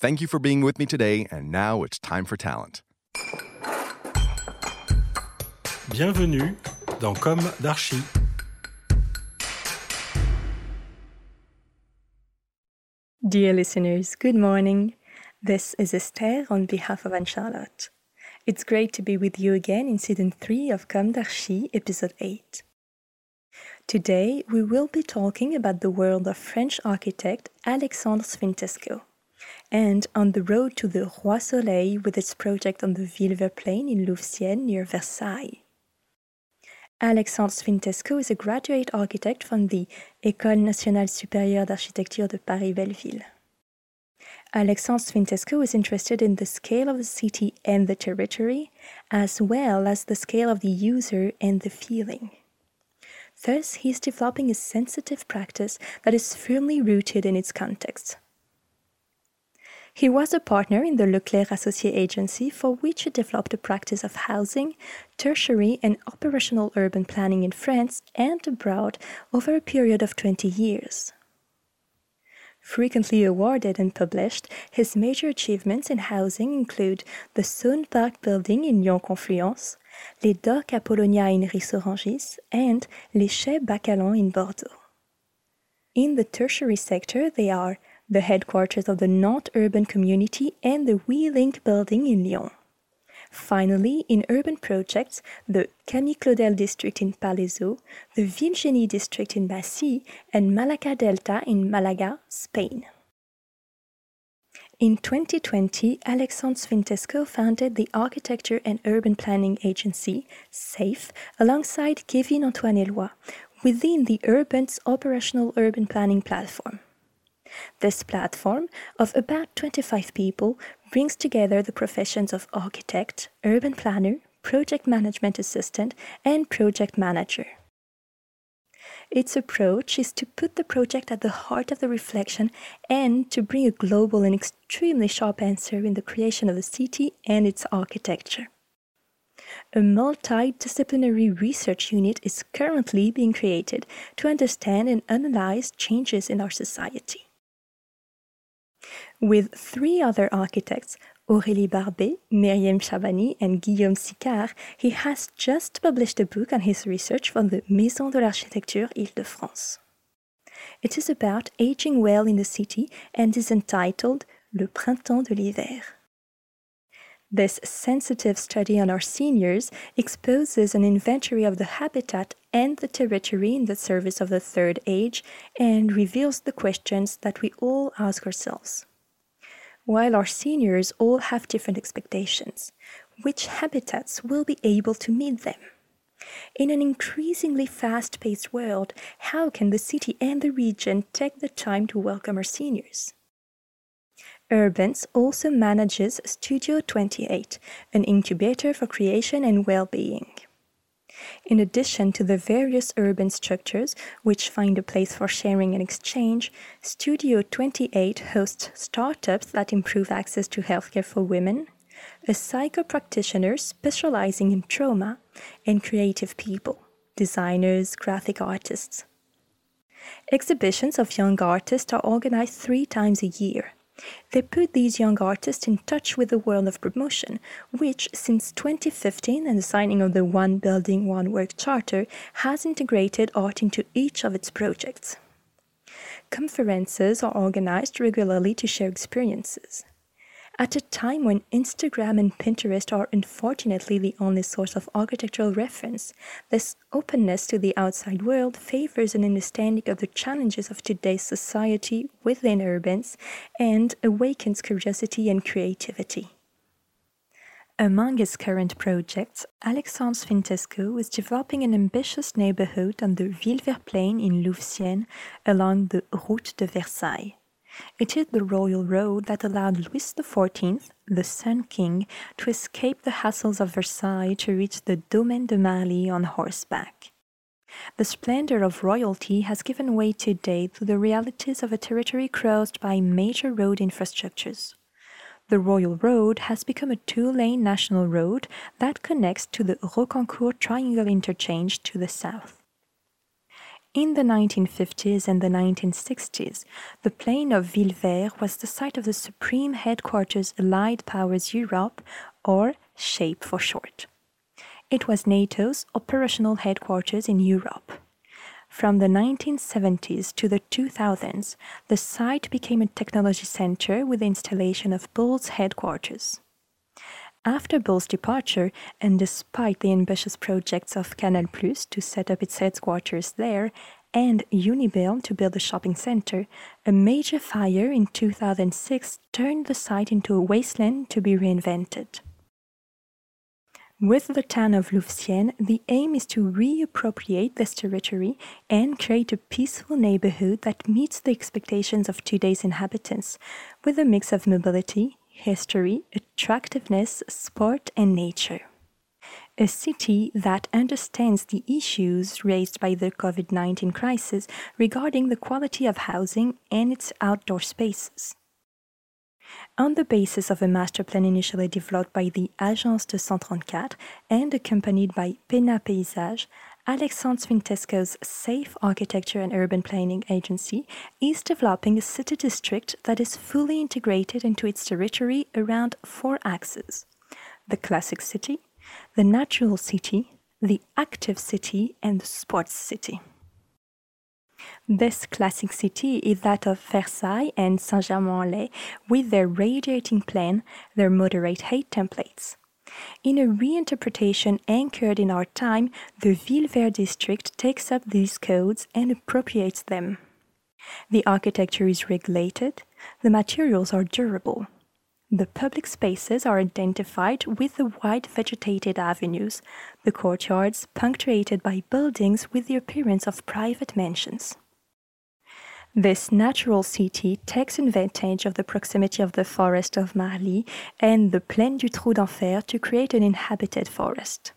Thank you for being with me today, and now it's time for talent. Bienvenue dans Com d'Archi. Dear listeners, good morning. This is Esther on behalf of Anne Charlotte. It's great to be with you again in season 3 of Com d'Archi, episode 8. Today, we will be talking about the world of French architect Alexandre Sfintesco and on the road to the Roi Soleil with its project on the Villevert Plain in Louveciennes near Versailles. Alexandre Sfintesco is a graduate architect from the École nationale supérieure d'architecture de Paris-Belleville. Alexandre Sfintesco is interested in the scale of the city and the territory, as well as the scale of the user and the feeling. Thus, he is developing a sensitive practice that is firmly rooted in its context. He was a partner in the Leclercq Associé agency, for which he developed a practice of housing, tertiary, and operational urban planning in France and abroad over a period of 20 years. Frequently awarded and published, his major achievements in housing include the Saône Park building in Lyon Confluence, les Docks Apollonia in Ris-Orangis, and les Chais Bacalan in Bordeaux. In the tertiary sector, they are the headquarters of the Nantes urban community and the WeLink building in Lyon. Finally, in urban projects, the Camille Claudel district in Palaiseau, the Villegenie district in Massy, and Malaca Delta in Malaga, Spain. In 2020, Alexandre Sfintesco founded the architecture and urban planning agency, SAFE, alongside Kevin Antoine Eloy, within the URBENSE operational urban planning platform. This platform of about 25 people brings together the professions of architect, urban planner, project management assistant, and project manager. Its approach is to put the project at the heart of the reflection and to bring a global and extremely sharp answer in the creation of the city and its architecture. A multidisciplinary research unit is currently being created to understand and analyze changes in our society. With three other architects, Aurélie Barbet, Myriam Chabani, and Guillaume Sicard, he has just published a book on his research from the Maison de l'Architecture Île-de-France. It is about aging well in the city and is entitled Le Printemps de l'Hiver. This sensitive study on our seniors exposes an inventory of the habitat and the territory in the service of the third age and reveals the questions that we all ask ourselves. While our seniors all have different expectations, which habitats will be able to meet them? In an increasingly fast paced world, how can the city and the region take the time to welcome our seniors? URBENSE also manages Studio 28, an incubator for creation and well being. In addition to the various urban structures which find a place for sharing and exchange, Studio 28 hosts startups that improve access to healthcare for women, a psycho practitioner specializing in trauma, and creative people, designers, graphic artists. Exhibitions of young artists are organized three times a year they put these young artists in touch with the world of promotion, which, since 2015 and the signing of the One Building, One Work Charter, has integrated art into each of its projects. Conferences are organized regularly to share experiences. At a time when Instagram and Pinterest are unfortunately the only source of architectural reference, this openness to the outside world favors an understanding of the challenges of today's society within URBENSE and awakens curiosity and creativity. Among his current projects, Alexandre Sfintesco is developing an ambitious neighborhood on the Villevert Plain in Louveciennes along the Route de Versailles. It is the royal road that allowed Louis XIV, the Sun King, to escape the hassles of Versailles to reach the Domaine de Marly on horseback. The splendor of royalty has given way today to the realities of a territory crossed by major road infrastructures. The Royal Road has become a two-lane national road that connects to the Rocancourt Triangle Interchange to the south. In the 1950s and the 1960s, the plain of Villevert was the site of the Supreme Headquarters Allied Powers Europe, or SHAPE for short. It was NATO's operational headquarters in Europe. From the 1970s to the 2000s, the site became a technology center with the installation of Bull's headquarters. After Bull's departure, and despite the ambitious projects of Canal Plus to set up its headquarters there, and Unibail to build a shopping center, a major fire in 2006 turned the site into a wasteland to be reinvented. With the town of Louveciennes, the aim is to reappropriate this territory and create a peaceful neighborhood that meets the expectations of today's inhabitants, with a mix of mobility, history, attractiveness, sport, and nature. A city that understands the issues raised by the COVID 19 crisis regarding the quality of housing and its outdoor spaces. On the basis of a master plan initially developed by the Agence de 134 and accompanied by Pena Paysage, Alexandre Sfintesco's Safe Architecture and Urban Planning Agency is developing a city district that is fully integrated into its territory around four axes the classic city, the natural city, the active city, and the sports city. This classic city is that of Versailles and Saint-Germain-en-Laye with their radiating plan, their moderate height templates. In a reinterpretation anchored in our time, the Villevert district takes up these codes and appropriates them. The architecture is regulated, the materials are durable. The public spaces are identified with the wide vegetated avenues, the courtyards punctuated by buildings with the appearance of private mansions. This natural city takes advantage of the proximity of the forest of Marly and the Plaine du Trou d'Enfer to create an inhabited forest.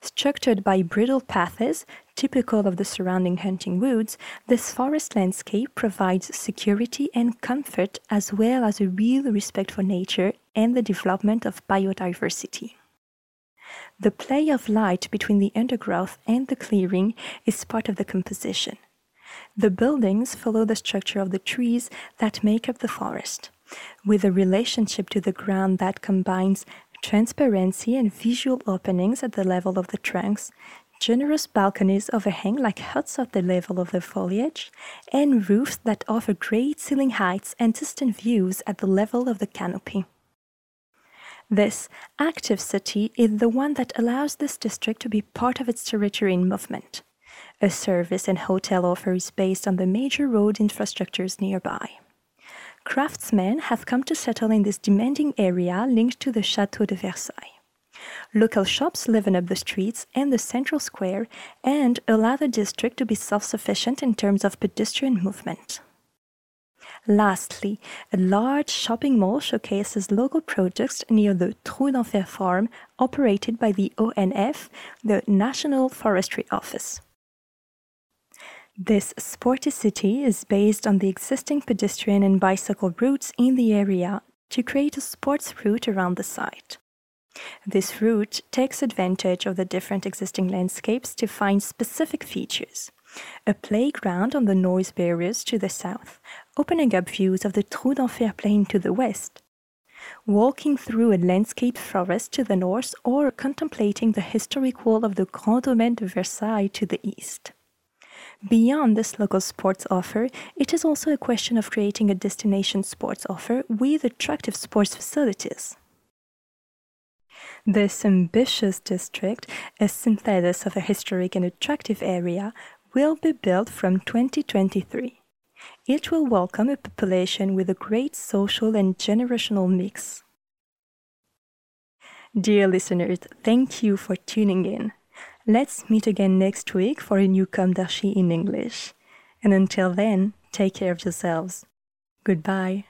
Structured by bridle paths, typical of the surrounding hunting woods, this forest landscape provides security and comfort as well as a real respect for nature and the development of biodiversity. The play of light between the undergrowth and the clearing is part of the composition. The buildings follow the structure of the trees that make up the forest, with a relationship to the ground that combines transparency and visual openings at the level of the trunks, generous balconies overhang like huts at the level of the foliage, and roofs that offer great ceiling heights and distant views at the level of the canopy. This active city is the one that allows this district to be part of its territory in movement. A service and hotel offer is based on the major road infrastructures nearby. Craftsmen have come to settle in this demanding area linked to the Chateau de Versailles. Local shops liven up the streets and the central square and allow the district to be self sufficient in terms of pedestrian movement. Lastly, a large shopping mall showcases local products near the Trou d'Enfer farm operated by the ONF, the National Forestry Office. This sporty city is based on the existing pedestrian and bicycle routes in the area to create a sports route around the site. This route takes advantage of the different existing landscapes to find specific features. A playground on the noise barriers to the south, opening up views of the Trou d'Enfer plain to the west. Walking through a landscaped forest to the north or contemplating the historic wall of the Grand Domaine de Versailles to the east. Beyond this local sports offer, it is also a question of creating a destination sports offer with attractive sports facilities. This ambitious district, a synthesis of a historic and attractive area, will be built from 2023. It will welcome a population with a great social and generational mix. Dear listeners, thank you for tuning in. Let's meet again next week for a new Com d'Archi in English. And until then, take care of yourselves. Goodbye.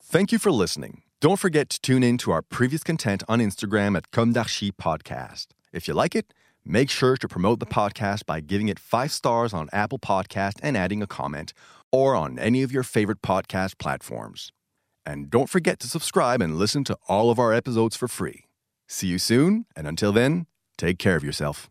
Thank you for listening. Don't forget to tune in to our previous content on Instagram at Com d'Archi Podcast. If you like it, make sure to promote the podcast by giving it five stars on Apple Podcast and adding a comment, or on any of your favorite podcast platforms. And don't forget to subscribe and listen to all of our episodes for free. See you soon, and until then, take care of yourself.